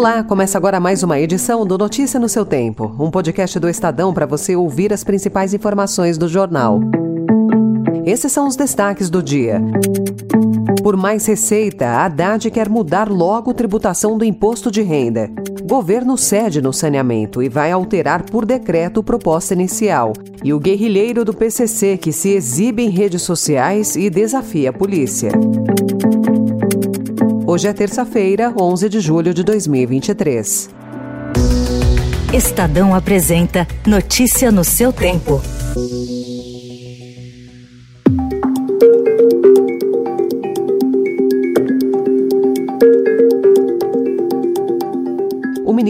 Olá, começa agora mais uma edição do Notícia no seu Tempo, um podcast do Estadão para você ouvir as principais informações do jornal. Esses são os destaques do dia. Por mais receita, Haddad quer mudar logo tributação do imposto de renda. Governo cede no saneamento e vai alterar por decreto proposta inicial. E o guerrilheiro do PCC que se exibe em redes sociais e desafia a polícia. Hoje é terça-feira, 11 de julho de 2023. Estadão apresenta Notícia no seu tempo. O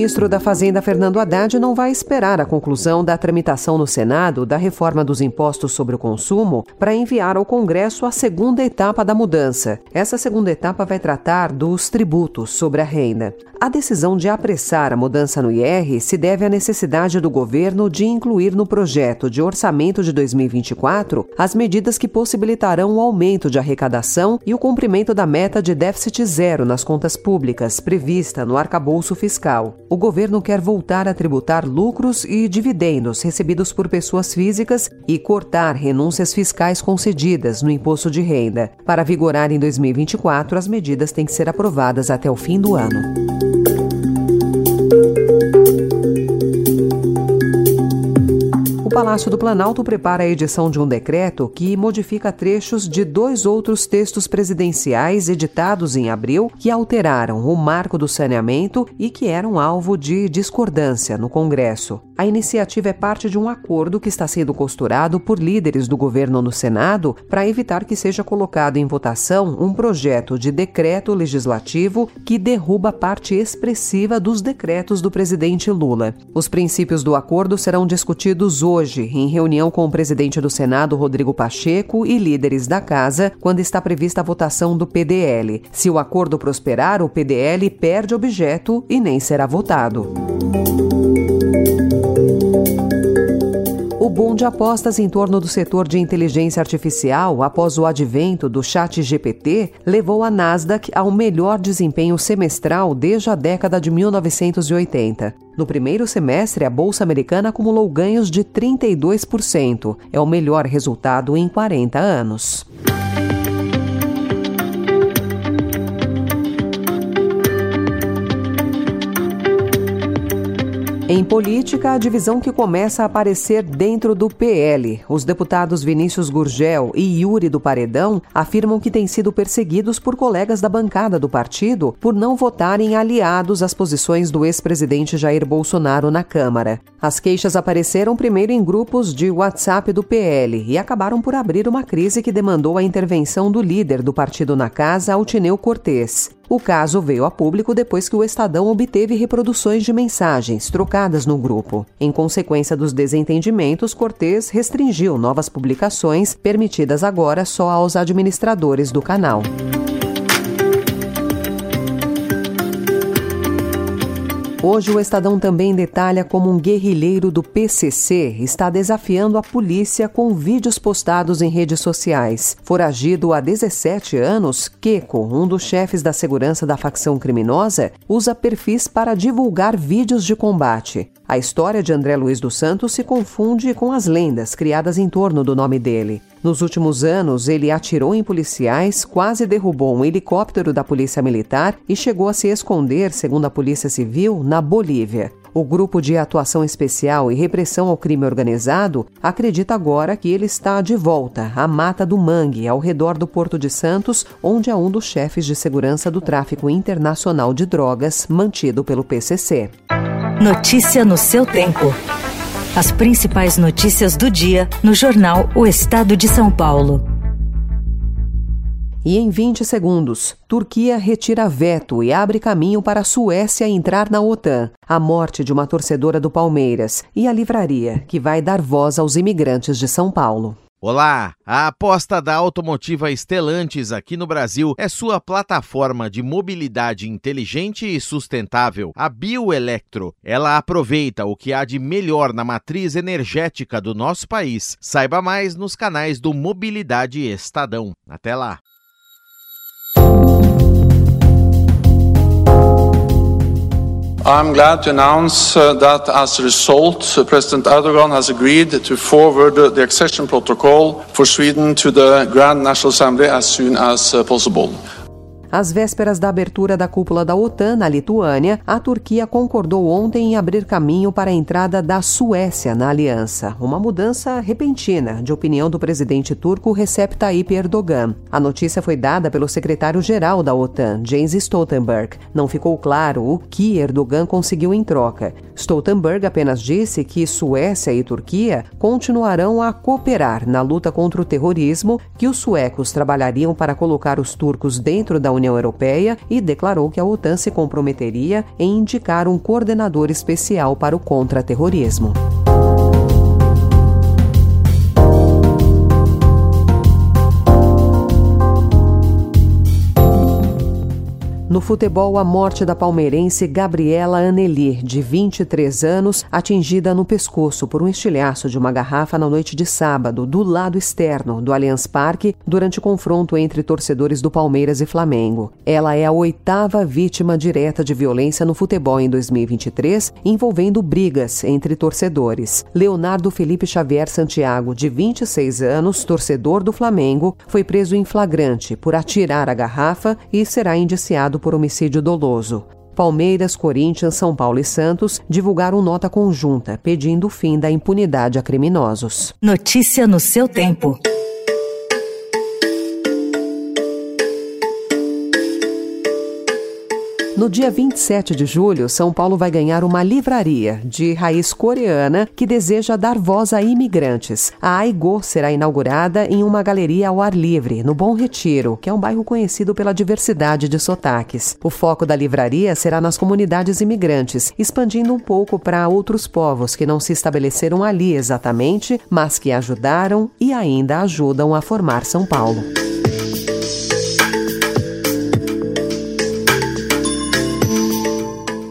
ministro da Fazenda, Fernando Haddad, não vai esperar a conclusão da tramitação no Senado da reforma dos impostos sobre o consumo para enviar ao Congresso a segunda etapa da mudança. Essa segunda etapa vai tratar dos tributos sobre a renda. A decisão de apressar a mudança no IR se deve à necessidade do governo de incluir no projeto de orçamento de 2024 as medidas que possibilitarão o aumento de arrecadação e o cumprimento da meta de déficit zero nas contas públicas prevista no arcabouço fiscal. O governo quer voltar a tributar lucros e dividendos recebidos por pessoas físicas e cortar renúncias fiscais concedidas no imposto de renda. Para vigorar em 2024, as medidas têm que ser aprovadas até o fim do ano. Palácio do Planalto prepara a edição de um decreto que modifica trechos de dois outros textos presidenciais editados em abril que alteraram o marco do saneamento e que eram alvo de discordância no Congresso. A iniciativa é parte de um acordo que está sendo costurado por líderes do governo no Senado para evitar que seja colocado em votação um projeto de decreto legislativo que derruba parte expressiva dos decretos do presidente Lula. Os princípios do acordo serão discutidos hoje hoje, em reunião com o presidente do Senado, Rodrigo Pacheco, e líderes da casa, quando está prevista a votação do PDL. Se o acordo prosperar, o PDL perde objeto e nem será votado. Boom de apostas em torno do setor de inteligência artificial após o advento do chat GPT levou a Nasdaq ao melhor desempenho semestral desde a década de 1980. No primeiro semestre, a bolsa americana acumulou ganhos de 32%. É o melhor resultado em 40 anos. Em política, a divisão que começa a aparecer dentro do PL. Os deputados Vinícius Gurgel e Yuri do Paredão afirmam que têm sido perseguidos por colegas da bancada do partido por não votarem aliados às posições do ex-presidente Jair Bolsonaro na Câmara. As queixas apareceram primeiro em grupos de WhatsApp do PL e acabaram por abrir uma crise que demandou a intervenção do líder do partido na casa, Altineu Cortes. O caso veio a público depois que o Estadão obteve reproduções de mensagens trocadas no grupo. Em consequência dos desentendimentos, Cortes restringiu novas publicações, permitidas agora só aos administradores do canal. Hoje, o Estadão também detalha como um guerrilheiro do PCC está desafiando a polícia com vídeos postados em redes sociais. Foragido há 17 anos, Keiko, um dos chefes da segurança da facção criminosa, usa perfis para divulgar vídeos de combate. A história de André Luiz dos Santos se confunde com as lendas criadas em torno do nome dele. Nos últimos anos, ele atirou em policiais, quase derrubou um helicóptero da Polícia Militar e chegou a se esconder, segundo a Polícia Civil, na Bolívia. O Grupo de Atuação Especial e Repressão ao Crime Organizado acredita agora que ele está de volta à Mata do Mangue, ao redor do Porto de Santos, onde é um dos chefes de segurança do tráfico internacional de drogas mantido pelo PCC. Notícia no seu tempo. As principais notícias do dia no jornal O Estado de São Paulo. E em 20 segundos, Turquia retira veto e abre caminho para a Suécia entrar na OTAN. A morte de uma torcedora do Palmeiras e a livraria, que vai dar voz aos imigrantes de São Paulo. Olá! A aposta da Automotiva Estelantes aqui no Brasil é sua plataforma de mobilidade inteligente e sustentável, a Bioelectro. Ela aproveita o que há de melhor na matriz energética do nosso país. Saiba mais nos canais do Mobilidade Estadão. Até lá! I'm glad to announce uh, that as a result, uh, President Erdogan has agreed to forward uh, the accession protocol for Sweden to the Grand National Assembly as soon as uh, possible. Às vésperas da abertura da cúpula da OTAN na Lituânia, a Turquia concordou ontem em abrir caminho para a entrada da Suécia na aliança, uma mudança repentina de opinião do presidente turco Recep Tayyip Erdogan. A notícia foi dada pelo secretário-geral da OTAN, Jens Stoltenberg. Não ficou claro o que Erdogan conseguiu em troca. Stoltenberg apenas disse que Suécia e Turquia continuarão a cooperar na luta contra o terrorismo, que os suecos trabalhariam para colocar os turcos dentro da União Europeia e declarou que a OTAN se comprometeria em indicar um coordenador especial para o contra-terrorismo. No futebol, a morte da palmeirense Gabriela Aneli, de 23 anos, atingida no pescoço por um estilhaço de uma garrafa na noite de sábado, do lado externo do Allianz Parque, durante confronto entre torcedores do Palmeiras e Flamengo. Ela é a oitava vítima direta de violência no futebol em 2023, envolvendo brigas entre torcedores. Leonardo Felipe Xavier Santiago, de 26 anos, torcedor do Flamengo, foi preso em flagrante por atirar a garrafa e será indiciado por homicídio doloso. Palmeiras, Corinthians, São Paulo e Santos divulgaram nota conjunta pedindo o fim da impunidade a criminosos. Notícia no seu tempo. No dia 27 de julho, São Paulo vai ganhar uma livraria de raiz coreana que deseja dar voz a imigrantes. A Aigo será inaugurada em uma galeria ao ar livre, no Bom Retiro, que é um bairro conhecido pela diversidade de sotaques. O foco da livraria será nas comunidades imigrantes, expandindo um pouco para outros povos que não se estabeleceram ali exatamente, mas que ajudaram e ainda ajudam a formar São Paulo.